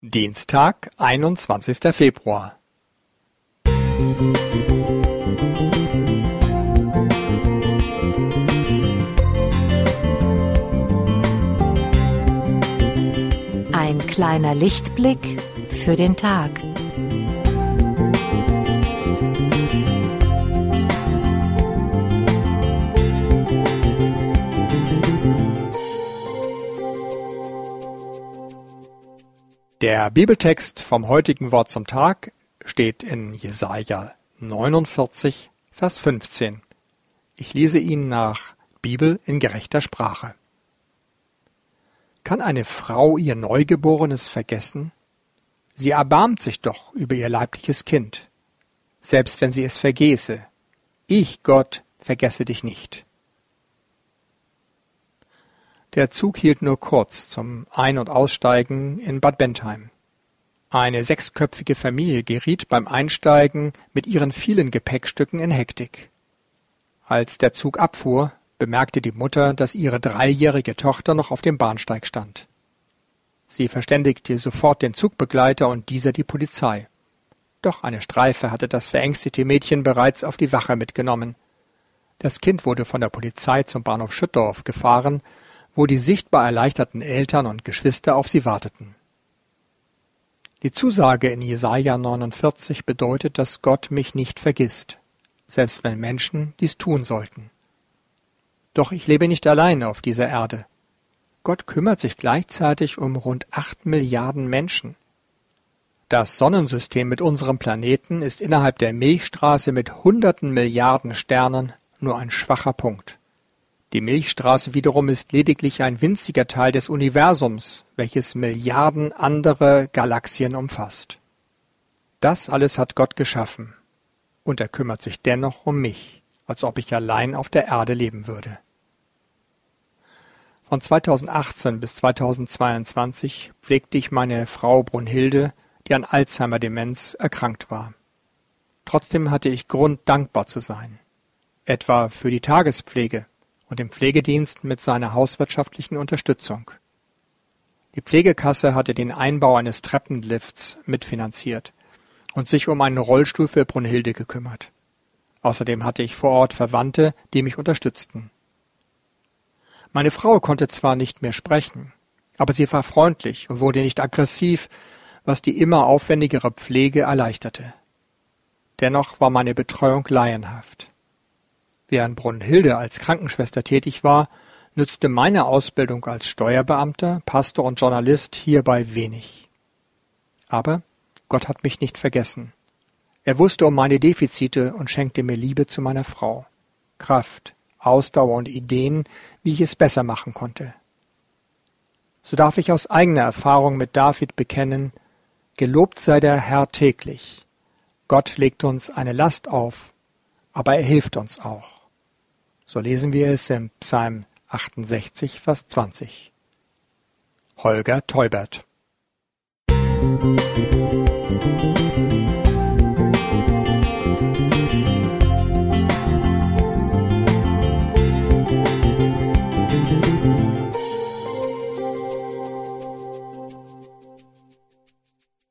Dienstag, einundzwanzigster Februar. Ein kleiner Lichtblick für den Tag. Der Bibeltext vom heutigen Wort zum Tag steht in Jesaja 49, Vers 15. Ich lese ihn nach Bibel in gerechter Sprache. Kann eine Frau ihr Neugeborenes vergessen? Sie erbarmt sich doch über ihr leibliches Kind, selbst wenn sie es vergäße. Ich, Gott, vergesse dich nicht. Der Zug hielt nur kurz zum Ein- und Aussteigen in Bad Bentheim. Eine sechsköpfige Familie geriet beim Einsteigen mit ihren vielen Gepäckstücken in Hektik. Als der Zug abfuhr, bemerkte die Mutter, dass ihre dreijährige Tochter noch auf dem Bahnsteig stand. Sie verständigte sofort den Zugbegleiter und dieser die Polizei. Doch eine Streife hatte das verängstigte Mädchen bereits auf die Wache mitgenommen. Das Kind wurde von der Polizei zum Bahnhof Schüttorf gefahren, wo die sichtbar erleichterten Eltern und Geschwister auf sie warteten. Die Zusage in Jesaja 49 bedeutet, dass Gott mich nicht vergisst, selbst wenn Menschen dies tun sollten. Doch ich lebe nicht allein auf dieser Erde. Gott kümmert sich gleichzeitig um rund acht Milliarden Menschen. Das Sonnensystem mit unserem Planeten ist innerhalb der Milchstraße mit hunderten Milliarden Sternen nur ein schwacher Punkt. Die Milchstraße wiederum ist lediglich ein winziger Teil des Universums, welches Milliarden andere Galaxien umfasst. Das alles hat Gott geschaffen, und er kümmert sich dennoch um mich, als ob ich allein auf der Erde leben würde. Von 2018 bis 2022 pflegte ich meine Frau Brunhilde, die an Alzheimer-Demenz erkrankt war. Trotzdem hatte ich Grund, dankbar zu sein. Etwa für die Tagespflege, und dem Pflegedienst mit seiner hauswirtschaftlichen Unterstützung. Die Pflegekasse hatte den Einbau eines Treppenlifts mitfinanziert und sich um einen Rollstuhl für Brunhilde gekümmert. Außerdem hatte ich vor Ort Verwandte, die mich unterstützten. Meine Frau konnte zwar nicht mehr sprechen, aber sie war freundlich und wurde nicht aggressiv, was die immer aufwendigere Pflege erleichterte. Dennoch war meine Betreuung laienhaft. Während Brunhilde als Krankenschwester tätig war, nützte meine Ausbildung als Steuerbeamter, Pastor und Journalist hierbei wenig. Aber Gott hat mich nicht vergessen. Er wusste um meine Defizite und schenkte mir Liebe zu meiner Frau, Kraft, Ausdauer und Ideen, wie ich es besser machen konnte. So darf ich aus eigener Erfahrung mit David bekennen, Gelobt sei der Herr täglich. Gott legt uns eine Last auf, aber er hilft uns auch. So lesen wir es im Psalm 68, Vers 20. Holger Teubert Musik